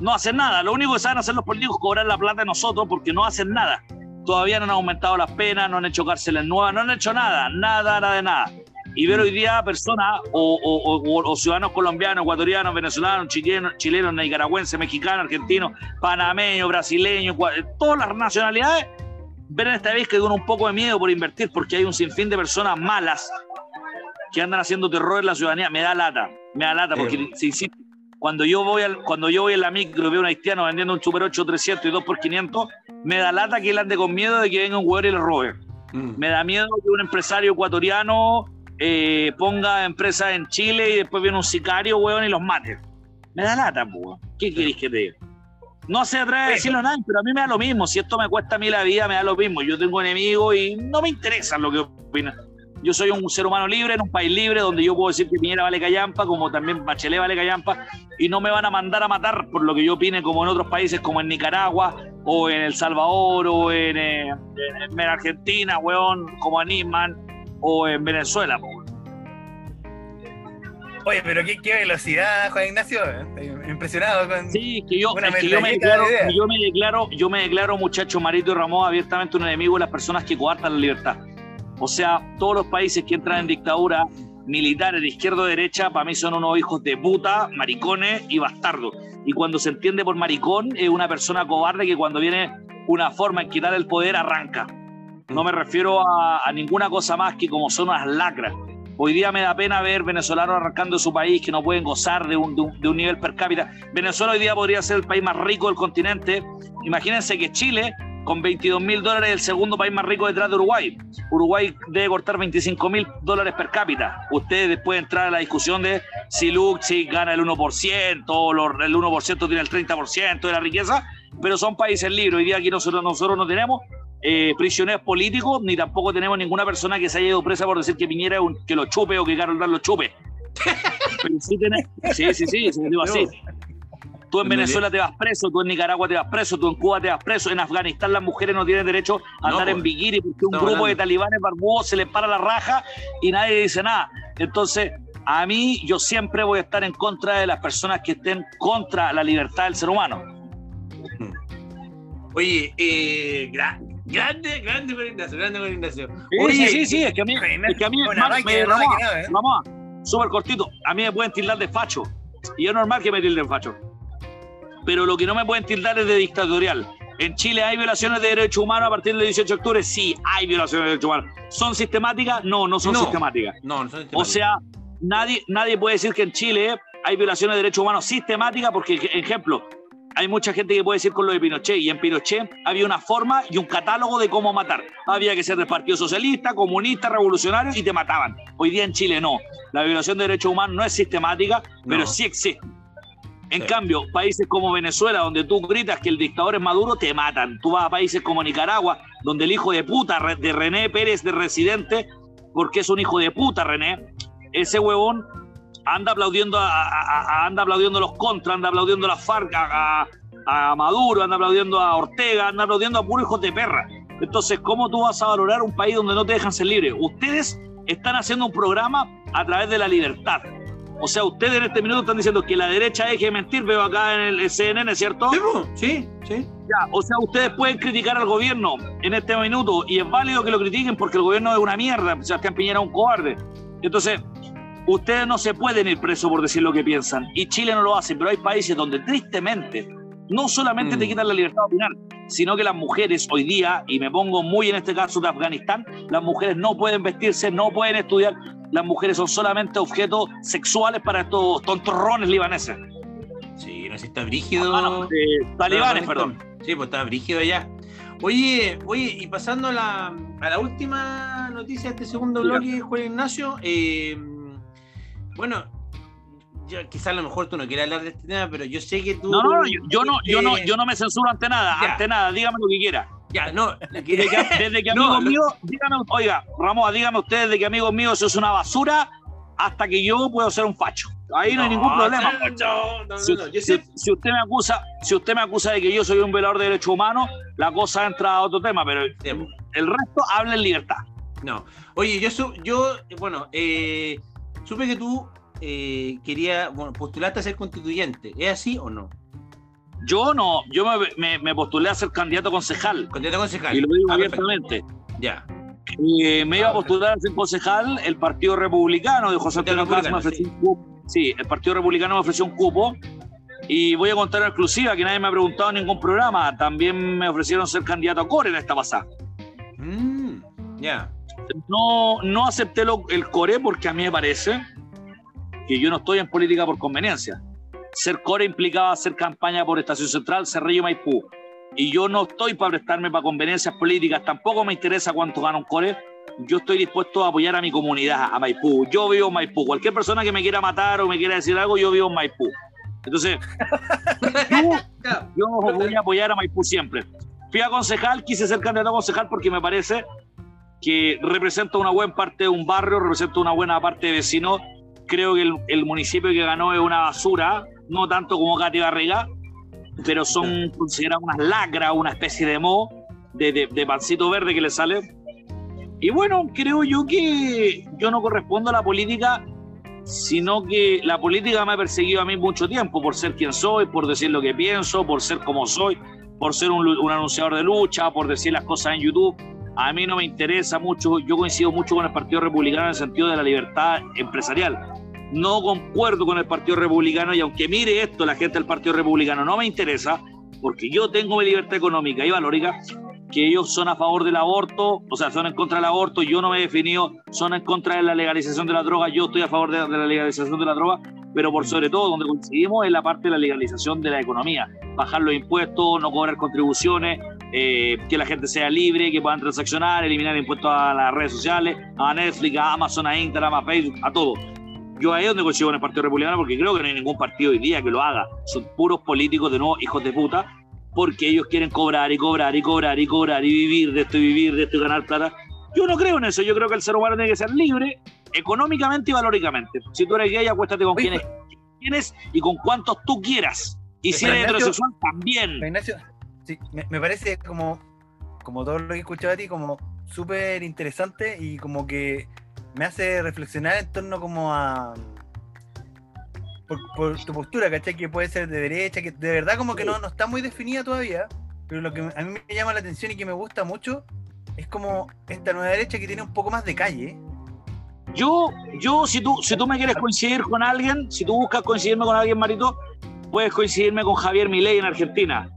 No hacen nada. Lo único que saben hacer los políticos es cobrar la plata de nosotros porque no hacen nada. Todavía no han aumentado las penas, no han hecho cárceles nuevas, no han hecho nada, nada, nada de nada. Y ver hoy día personas o, o- o- o ciudadanos colombianos, ecuatorianos, venezolanos, chilenos, chilenos, nicaragüenses, mexicanos, argentinos, panameños, brasileños, todas las nacionalidades, ver en esta vez que con un poco de miedo por invertir porque hay un sinfín de personas malas que andan haciendo terror en la ciudadanía. Me da lata, me da lata porque, Sí. si insisto, cuando yo voy al, cuando yo voy en la micro y veo a un haitiano vendiendo un Super 8 300 y 2 por 500, me da lata que él ande con miedo de que venga un hueón y le robe. Mm. Me da miedo que un empresario ecuatoriano eh, ponga empresa en Chile y después viene un sicario, hueón, y los mate. Me da lata, weón. ¿Qué queréis que te diga? No se atreve a decirlo a nadie, pero a mí me da lo mismo. Si esto me cuesta a mí la vida, me da lo mismo. Yo tengo enemigos y no me interesa lo que opinan. Yo soy un ser humano libre en un país libre donde yo puedo decir que Piñera vale callampa, como también Bachelet vale callampa, y no me van a mandar a matar por lo que yo opine, como en otros países, como en Nicaragua, o en El Salvador, o en, eh, en- en Argentina, weón, como en Nisman, o en Venezuela. weón. Oye, pero qué, qué velocidad, Juan Ignacio. Estoy impresionado con. Sí, que yo, es que yo me declaro, de yo me declaro, yo me declaro, muchacho Marito y Ramón, abiertamente un enemigo de las personas que coartan la libertad. O sea, todos los países que entran en dictadura militares de izquierda o derecha, para mí son unos hijos de puta, maricones y bastardos. Y cuando se entiende por maricón, es una persona cobarde que cuando viene una forma en quitar el poder, arranca. No me refiero a, ninguna cosa más que como son unas lacras. Hoy día me da pena ver venezolanos arrancando su país que no pueden gozar de un, de un- de un nivel per cápita. Venezuela hoy día podría ser el país más rico del continente. Imagínense que Chile, con 22 mil dólares, es el segundo país más rico detrás de Uruguay. Uruguay debe cortar 25 mil dólares per cápita. Ustedes pueden entrar a la discusión de si Luxi gana el 1%, o el 1% tiene el 30% de la riqueza, pero son países libres. Hoy día aquí nosotros, nosotros no tenemos eh, prisioneros políticos, ni tampoco tenemos ninguna persona que se haya ido presa por decir que Piñera un- que lo chupe o que Carol lo chupe. Pero sí, tenés- sí, sí, sí, se digo así. Tú en Venezuela te vas preso, tú en Nicaragua te vas preso, tú en Cuba te vas preso, en Afganistán las mujeres no tienen derecho a No, andar en pues. bikini porque un grupo de talibanes barbudos se les para la raja y nadie dice nada. Entonces, a mí yo siempre voy a estar en contra de las personas que estén contra la libertad del ser humano. Oye, eh, gra- grande, grande con Ignacio, grande con Ignacio. Sí, Oye, sí, sí, sí, es que a mí, es que a mí me- Ramón, ¿eh? Ramón, súper cortito, a mí me pueden tildar de facho y es normal que me tilden facho. Pero lo que no me pueden tildar es de dictatorial. En Chile hay violaciones de derechos humanos a partir del 18 de octubre, sí, hay violaciones de derechos humanos. ¿Son sistemáticas? No, no son No. sistemáticas. No, no son O sea, nadie, nadie puede decir que en Chile hay violaciones de derechos humanos sistemáticas porque, ej- ejemplo, hay mucha gente que puede decir con lo de Pinochet, y en Pinochet había una forma y un catálogo de cómo matar. Había que ser del Partido Socialista, comunista, revolucionario, y te mataban. Hoy día en Chile no. La violación de derechos humanos no es sistemática, pero sí existe. En Sí. cambio, países como Venezuela, donde tú gritas que el dictador es Maduro, te matan. Tú vas a países como Nicaragua, donde el hijo de puta de René Pérez de residente, porque es un hijo de puta René, ese huevón anda aplaudiendo a, a- a- anda aplaudiendo a los contras, anda aplaudiendo a las FARC, a, a- a Maduro, anda aplaudiendo a Ortega, anda aplaudiendo a puros hijos de perra. Entonces, ¿cómo tú vas a valorar un país donde no te dejan ser libre? Ustedes están haciendo un programa a través de la libertad. O sea, ustedes en este minuto están diciendo que la derecha deje de mentir, veo acá en el CNN, ¿cierto? Sí, sí. Ya, o sea, ustedes pueden criticar al gobierno en este minuto y es válido que lo critiquen porque el gobierno es una mierda. Sebastián Piñera es un cobarde. Entonces, ustedes no se pueden ir presos por decir lo que piensan y Chile no lo hace, pero hay países donde tristemente no solamente Mm. te quitan la libertad de opinar, sino que las mujeres hoy día, y me pongo muy en este caso de Afganistán, las mujeres no pueden vestirse, no pueden estudiar, las mujeres son solamente objetos sexuales para estos tontorrones libaneses. Sí, no sé si está brígido. Ah, no, eh, talibanes, perdón. Sí, pues está brígido ya. Oye, oye, y pasando a la, a la última noticia de este segundo bloque, Juan Ignacio, eh, bueno, yo, quizás a lo mejor tú no quieras hablar de este tema, pero yo sé que tú... No, no, no, yo, yo no, yo no, eh, yo no me censuro ante nada, Ya. ante nada, dígame lo que quiera. Ya, no, Desde que, desde que amigos míos, dígame, oiga, Ramón, dígame usted desde que amigos míos eso es una basura hasta que yo puedo ser un facho. Ahí no, hay ningún problema. No, no, no, Si, si- si usted me acusa, si usted me acusa de que yo soy un violador de derechos humanos, la cosa entra a otro tema, pero el resto habla en libertad. No. Oye, yo, yo bueno, eh, supe que tú eh, querías, bueno, postulaste a ser constituyente. ¿Es así o no? Yo no, yo me, me- me postulé a ser candidato a concejal. Candidato a concejal. Y lo digo Ah, perfecto. abiertamente. Ya. Eh, me iba a postular a ser concejal, el Partido Republicano de José Antonio Caz me ofreció un cupo. Sí, el Partido Republicano me ofreció un cupo. Y voy a contar una exclusiva que nadie me ha preguntado en ningún programa. También me ofrecieron ser candidato a Core en esta pasada. Mm, ya. No, no acepté lo- el Core porque a mí me parece que yo no estoy en política por conveniencia. Ser Core implicaba hacer campaña por Estación Central, Cerrillo Maipú. Y yo no estoy para prestarme para conveniencias políticas, tampoco me interesa cuánto gana un Core. Yo estoy dispuesto a apoyar a mi comunidad, a Maipú. Yo vivo en Maipú. Cualquier persona que me quiera matar o me quiera decir algo, yo vivo en Maipú. Entonces, yo voy a apoyar a Maipú siempre. Fui a concejal, quise ser candidato a concejal porque me parece que representa una buena parte de un barrio, representa una buena parte de vecinos. Creo que el, el municipio que ganó es una basura, no tanto como Katy Barriga, pero son consideradas unas lacras, una especie de mo, de, de- de pancito verde que le sale. Y bueno, creo yo que yo no correspondo a la política, sino que la política me ha perseguido a mí mucho tiempo por ser quien soy, por decir lo que pienso, por ser como soy, por ser un, un anunciador de lucha, por decir las cosas en YouTube. A mí no me interesa mucho, yo coincido mucho con el Partido Republicano en el sentido de la libertad empresarial. No concuerdo con el Partido Republicano y aunque mire esto la gente del Partido Republicano no me interesa, porque yo tengo mi libertad económica y valórica, que ellos son a favor del aborto, o sea, son en contra del aborto, yo no me he definido, son en contra de la legalización de la droga, yo estoy a favor de, de la legalización de la droga, pero por sobre todo donde coincidimos es la parte de la legalización de la economía, bajar los impuestos, no cobrar contribuciones, eh, que la gente sea libre, que puedan transaccionar, eliminar impuestos a las redes sociales, a Netflix, a Amazon, a Instagram, a Facebook, a todo. Yo ahí es donde coincido con el Partido Republicano porque creo que no hay ningún partido hoy día que lo haga. Son puros políticos de nuevo hijos de puta porque ellos quieren cobrar y cobrar y cobrar y cobrar y vivir de esto y vivir de esto y ganar plata. Yo no creo en eso. Yo creo que el ser humano tiene que ser libre económicamente y valóricamente. Si tú eres gay, acuéstate con quienes quieres y con cuantos tú quieras. Y si eres Ignacio- heterosexual, también. Ignacio, sí, me, me parece como, como todo lo que he escuchado a ti, como súper interesante y como que me hace reflexionar en torno como a... Por, por tu postura, ¿cachai? Que puede ser de derecha, que de verdad como que no, no está muy definida todavía, pero lo que a mí me llama la atención y que me gusta mucho es como esta nueva derecha que tiene un poco más de calle. Yo, yo si, tú, si tú me quieres coincidir con alguien, si tú buscas coincidirme con alguien, Marito, puedes coincidirme con Javier Milei en Argentina.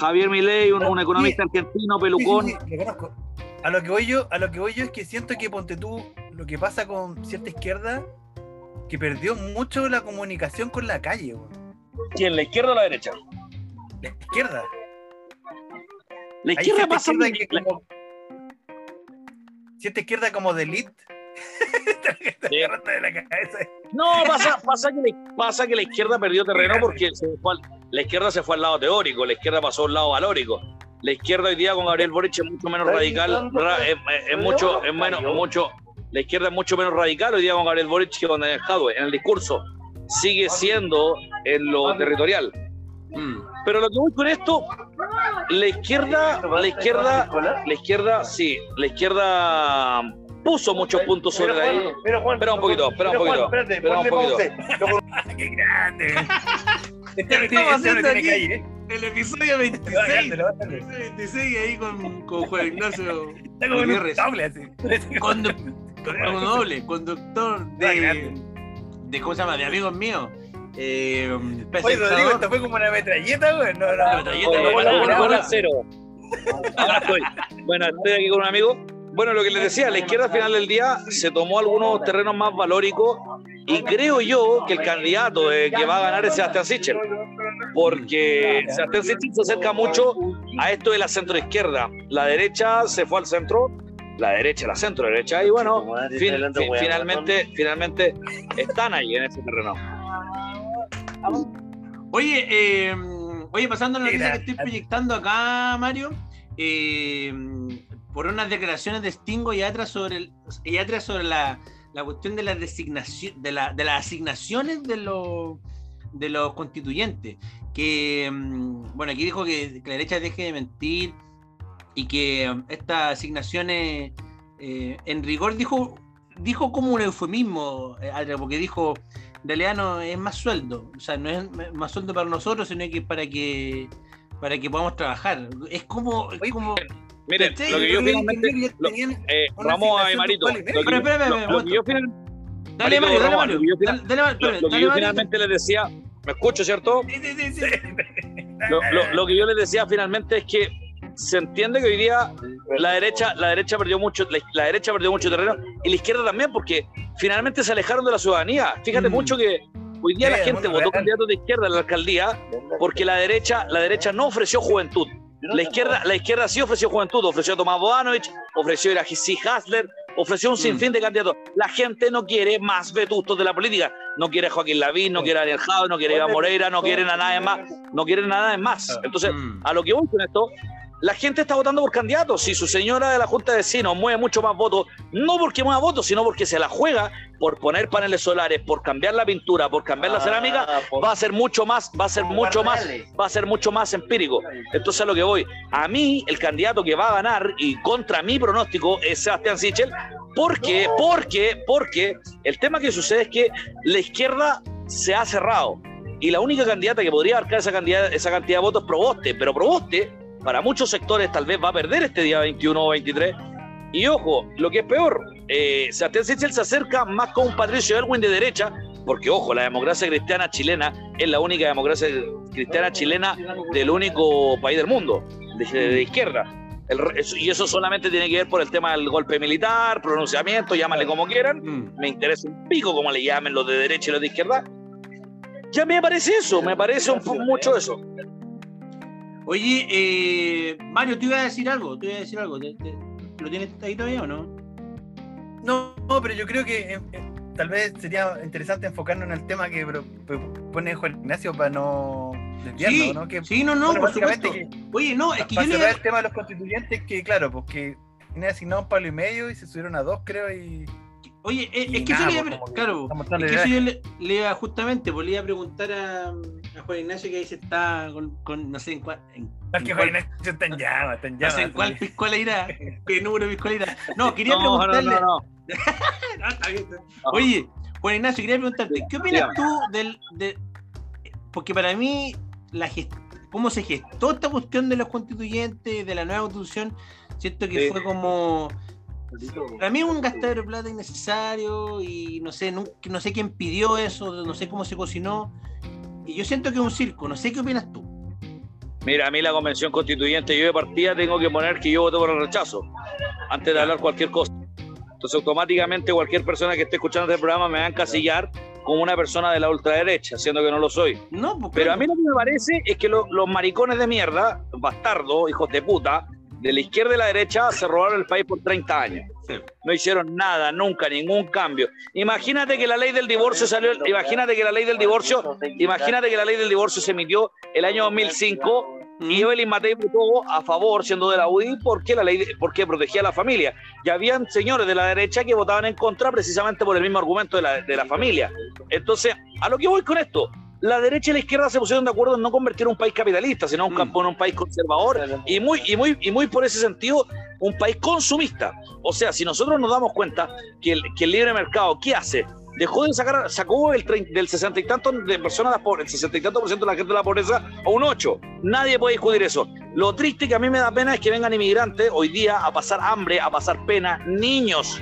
Javier Milei, un, un economista argentino, pelucón. Sí, sí, sí, lo conozco. A lo que voy yo, a lo que voy yo es que siento que ponte tú, lo que pasa con cierta izquierda, que perdió mucho la comunicación con la calle, weón. ¿Quién, la izquierda o la derecha? La izquierda. La izquierda pasa. izquierda que como- Siente izquierda como de elite. Te Sí. agarraste de la cabeza. No, pasa, pasa, que, la- pasa que la izquierda perdió terreno porque se fue al- la izquierda se fue al lado teórico, la izquierda pasó al lado valórico. La izquierda hoy día con Gabriel Boric es mucho menos radical, ra- es, es- es mucho, es menos, mucho, la izquierda es mucho menos radical hoy día con Gabriel Boric que con Daniel Jadwe. En el discurso sigue siendo en lo territorial. Mm. Pero lo que voy con esto, la izquierda, la izquierda, la izquierda, sí, la izquierda puso muchos puntos sobre la I. Espera un poquito, espera un poquito. Espera un poquito. ¡Qué grande! Este ¿Qué no estamos este no haciendo tiene aquí? calle, ¿eh? El episodio 26. Bájatelo, bájatelo. El episodio 26 ahí con, con Juan Ignacio Está como un doble así. Con doble, conductor de, de. ¿Cómo se llama? De amigos míos. Eh, Oye. Rodrigo, esto fue como una metralleta, güey. No, Una no. metralleta, Oye, no, no, no, no. cero. Acá estoy. Bueno, estoy aquí con un amigo. Bueno, lo que les decía, la izquierda al final del día se tomó algunos terrenos más valóricos y creo yo que el candidato eh, que va a ganar es Sebastián Sichel, porque Sebastián Sichel se acerca mucho a esto de la centroizquierda. La derecha se fue al centro, la derecha la centro derecha y bueno, fin- fi- finalmente, finalmente están ahí en ese terreno. Oye, eh, oye, pasando a la noticia que estoy proyectando acá, Mario, eh, por unas declaraciones de Stingo y Atra sobre, el- y Atra sobre la, la cuestión de las designación, de, la, de las asignaciones de los de los constituyentes. Que mm, bueno, aquí dijo que, que la derecha deje de mentir y que mm, estas asignaciones eh, en rigor dijo dijo como un eufemismo, eh, Atra, porque dijo en realidad no es más sueldo, o sea, no es más sueldo para nosotros, sino que es para que para que podamos trabajar. Es como, es como Miren, lo que yo finalmente, lo- eh, vamos a Marito. Lo que medio. yo- Espera, espera, lo- espera, lo que yo final- Dale, Mario, dale, Mario. lo que yo finalmente les decía, ¿me escucho, cierto? Sí, sí, sí, sí. Lo, lo- lo que yo les decía finalmente es que se entiende que hoy día la derecha, la derecha perdió mucho, la, la derecha perdió mucho terreno y la izquierda también, porque finalmente se alejaron de la ciudadanía. Fíjate Mm. mucho que hoy día Sí, la gente votó candidatos de izquierda en la alcaldía porque la derecha, la derecha no ofreció juventud. La izquierda, la izquierda sí ofreció juventud, ofreció a Tomás Bodanovich, ofreció a Iracy Hasler, ofreció un sinfín de candidatos. La gente no quiere más vetustos de la política. No quiere a Joaquín Lavín, no quiere a Daniel Jado, no quiere a Iván Moreira, no quieren a nadie más, no quieren a nadie más. Entonces, Mm. a lo que voy con esto, la gente está votando por candidatos. Si su señora de la Junta de Vecinos mueve mucho más votos, no porque mueva votos, sino porque se la juega por poner paneles solares, por cambiar la pintura, por cambiar la cerámica, va a ser mucho más, va a ser mucho más, va a ser mucho más empírico. Entonces a lo que voy, a mí el candidato que va a ganar y contra mi pronóstico es Sebastián Sichel, porque, porque, porque el tema que sucede es que la izquierda se ha cerrado y la única candidata que podría abarcar esa cantidad, esa cantidad de votos es Proboste, pero Proboste para muchos sectores tal vez va a perder este día 21 o 23. Y ojo, lo que es peor, eh, Sebastián Sichel se acerca más con un Patricio Elwin de derecha, porque ojo, la democracia cristiana chilena es la única democracia cristiana chilena del único país del mundo, de, de izquierda. El re- eso- y eso solamente tiene que ver por el tema del golpe militar, pronunciamiento, llámale como quieran. Mm. Me interesa un pico como le llamen los de derecha y los de izquierda. Ya me parece eso, me parece un mucho eso. Oye, eh, Mario, tú ibas a decir algo, tú ibas a decir algo. ¿Te- te- ¿Lo tienes ahí todavía o no? No, no, pero yo creo que eh, eh, tal vez sería interesante enfocarnos en el tema que pone Juan Ignacio para no desviarnos, Sí, ¿no? Que, sí, no, no, bueno, por supuesto. que- Oye, no, es que yo para le cerrar el tema de los constituyentes, que claro, pues que tenían asignado un palo y medio y se subieron a dos, creo, y. Oye, eh, es que eso le iba a pues, claro, es que eso yo le, le iba justamente, pues le iba a preguntar a, a Juan Ignacio que ahí se está con, con no sé en cuál, en, No, es que Juan Ignacio está en llamas, está en no llamas. sé en cuál piscola irá, qué número piscola irá. No, quería No, no, preguntarle. no, no. No, está bien, está bien. Oye, Juan Ignacio, quería preguntarte, ¿qué opinas tú del, de, porque para mí la gest- cómo se gestó esta cuestión de los constituyentes, de la nueva constitución, siento que Sí. fue como para mí es un gastadero de plata innecesario y no sé, no, no sé quién pidió eso, no sé cómo se cocinó. Y yo siento que es un circo, no sé qué opinas tú. Mira, a mí la convención constituyente, yo de partida tengo que poner que yo voto por el rechazo, antes de hablar cualquier cosa. Entonces, automáticamente cualquier persona que esté escuchando este programa me va a encasillar como una persona de la ultraderecha, siendo que no lo soy. No, pues, Pero a mí lo que me parece es que lo- los maricones de mierda, bastardos, hijos de puta, de la izquierda y la derecha, se robaron el país por 30 años. No hicieron nada, nunca, ningún cambio. Imagínate que la ley del divorcio salió, imagínate que la ley del divorcio, imagínate que la ley del divorcio se emitió el año 2005 Mm. y Evelyn Matei votó a favor, siendo de la UDI, porque la ley, de- porque protegía a la familia. Y habían señores de la derecha que votaban en contra precisamente por el mismo argumento de la, de la familia. Entonces, a lo que voy con esto, la derecha y la izquierda se pusieron de acuerdo en no convertir un país capitalista, sino un, Mm. campo- en un país conservador y muy, y, muy, y muy por ese sentido un país consumista. O sea, si nosotros nos damos cuenta que el, que el libre mercado, ¿qué hace? Dejó de sacar, sacó el del sesenta y tanto de personas, de la pobre- el sesenta y tanto por ciento de la gente de la pobreza a un 8. Nadie puede discutir eso. Lo triste que a mí me da pena es que vengan inmigrantes hoy día a pasar hambre, a pasar pena, niños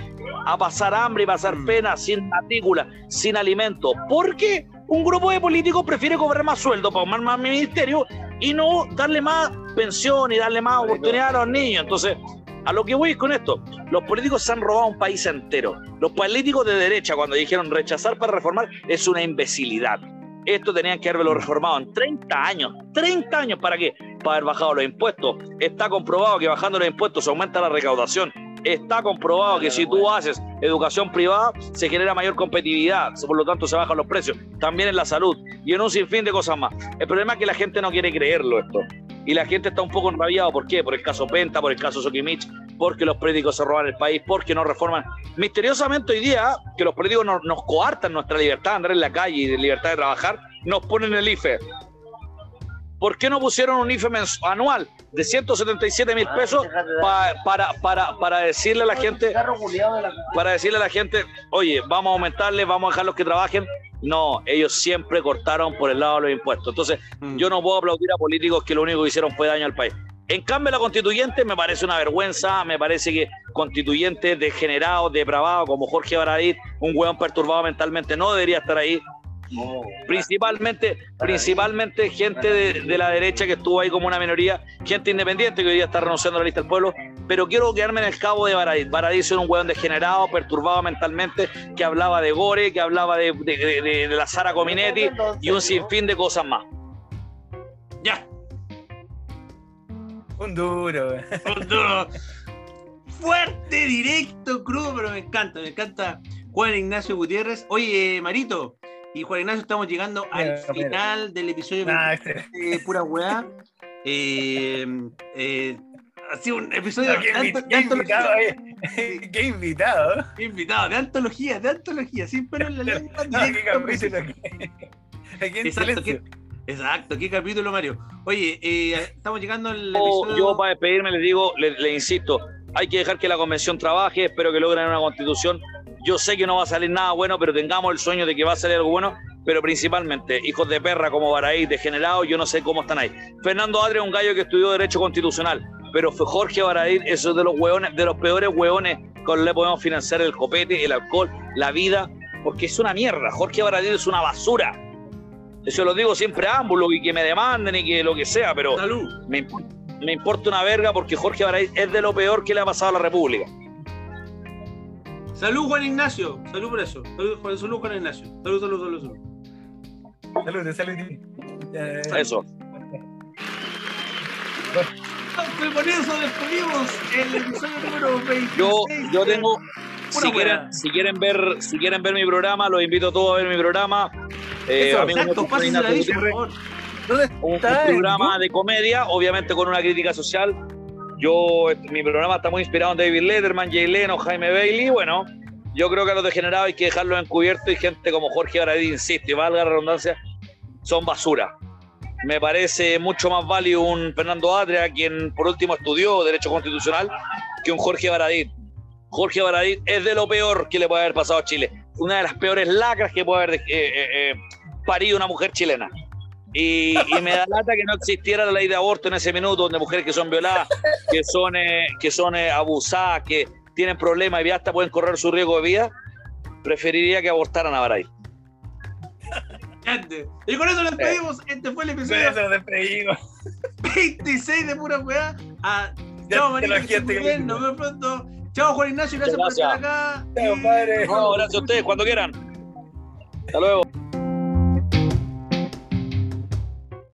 a pasar hambre y pasar Mm. pena sin matrícula, sin alimento. Porque un grupo de políticos prefiere cobrar más sueldo para armar más ministerio y no darle más pensión y darle más oportunidad a los niños. Entonces, a lo que voy con esto, los políticos se han robado un país entero. Los políticos de derecha, cuando dijeron rechazar para reformar, es una imbecilidad. Esto tenían que haberlo reformado en 30 años. ¿30 años para qué? Para haber bajado los impuestos. Está comprobado que bajando los impuestos se aumenta la recaudación. Está comprobado que si tú haces educación privada, se genera mayor competitividad, por lo tanto se bajan los precios. También en la salud y en un sinfín de cosas más. El problema es que la gente no quiere creerlo esto. Y la gente está un poco enrabiada. ¿Por qué? Por el caso Penta, por el caso Sokimich, porque los políticos se roban el país, porque no reforman. Misteriosamente hoy día, que los políticos nos, nos coartan nuestra libertad de andar en la calle y de libertad de trabajar, nos ponen el IFE. ¿Por qué no pusieron un IFE anual de 177 mil pesos pa- para, para, para decirle a la gente, para decirle a la gente, oye, vamos a aumentarle, vamos a dejar los que trabajen? No, ellos siempre cortaron por el lado de los impuestos. Entonces, Mm. yo no puedo aplaudir a políticos que lo único que hicieron fue daño al país. En cambio, la constituyente me parece una vergüenza, me parece que constituyentes degenerados, depravados, como Jorge Baradit, un hueón perturbado mentalmente, no debería estar ahí. Principalmente, principalmente gente de, de la derecha que estuvo ahí como una minoría, gente independiente que hoy día está renunciando a la lista del pueblo, pero quiero quedarme en el cabo de Baradit. Baradit era un hueón degenerado, perturbado mentalmente, que hablaba de Gore, que hablaba de, de- de- de la Sara Cominetti y un sinfín de cosas más. Ya. Un duro. Un duro. Fuerte, directo, crudo, pero me encanta, me encanta Juan Ignacio Gutiérrez. Oye, Marito y Juan Ignacio, estamos llegando al Mira, mira. final del episodio Nah, 23 este- de Pura Weá. Eh, eh, ha sido un episodio no, qué de, antología. invitado, eh. Qué invitado. Qué invitado, de antología, de antología, sin pelo en la lengua. No, qué capítulo. En Exacto, qué, exacto, qué capítulo, Mario. Oye, eh, estamos llegando al Yo, episodio. yo para despedirme les digo, le, le insisto, hay que dejar que la convención trabaje, espero que logren una constitución. Yo sé que no va a salir nada bueno, pero tengamos el sueño de que va a salir algo bueno, pero principalmente hijos de perra como Baraí, degenerados, yo no sé cómo están ahí. Fernando Adre es un gallo que estudió Derecho Constitucional, pero fue Jorge Baraí, eso es de los hueones, de los peores hueones con los que le podemos financiar el copete, el alcohol, la vida, porque es una mierda. Jorge Baraí es una basura. Eso lo digo siempre a ambos, y que me demanden y que lo que sea, pero Salud. me, imp- me importa una verga porque Jorge Baradit es de lo peor que le ha pasado a la República. Salud, Juan Ignacio. Salud por eso. Salud, Juan, salud, Juan Ignacio. Salud, salud, salud, salud. Salud, salud. Eh, Eso. Y con eso despedimos el episodio número 26. Yo, yo tengo, si quieren, si quieren ver, si quieren ver mi programa, los invito a todos a ver mi programa. Eh, Eso, amigos Exacto, pásense la por favor. ¿Dónde un, un está? programa de comedia, obviamente con una crítica social. Yo, mi programa está muy inspirado en David Letterman, Jay Leno, Jaime Bailey. Bueno, yo creo que a los degenerados hay que dejarlos encubiertos y gente como Jorge Baradí, insisto, y valga la redundancia, son basura. Me parece mucho más válido un Fernando Adria, quien por último estudió Derecho Constitucional, que un Jorge Baradit. Jorge Baradit es de lo peor que le puede haber pasado a Chile. Una de las peores lacras que puede haber eh, eh, eh, parido una mujer chilena. Y, y me da lata que no existiera la ley de aborto en ese minuto, donde mujeres que son violadas, que son, eh, que son eh, abusadas, que tienen problemas y hasta pueden correr su riesgo de vida, preferiría que abortaran a. Grande. Y con eso nos despedimos. Este fue el episodio despedimos. 26 de Pura Weá. Ah, chao, lo que. Nos vemos pronto. Chao, Juan Ignacio. Gracias por estar acá. Chao, Y- padre. No, gracias a ustedes, cuando quieran. Hasta luego.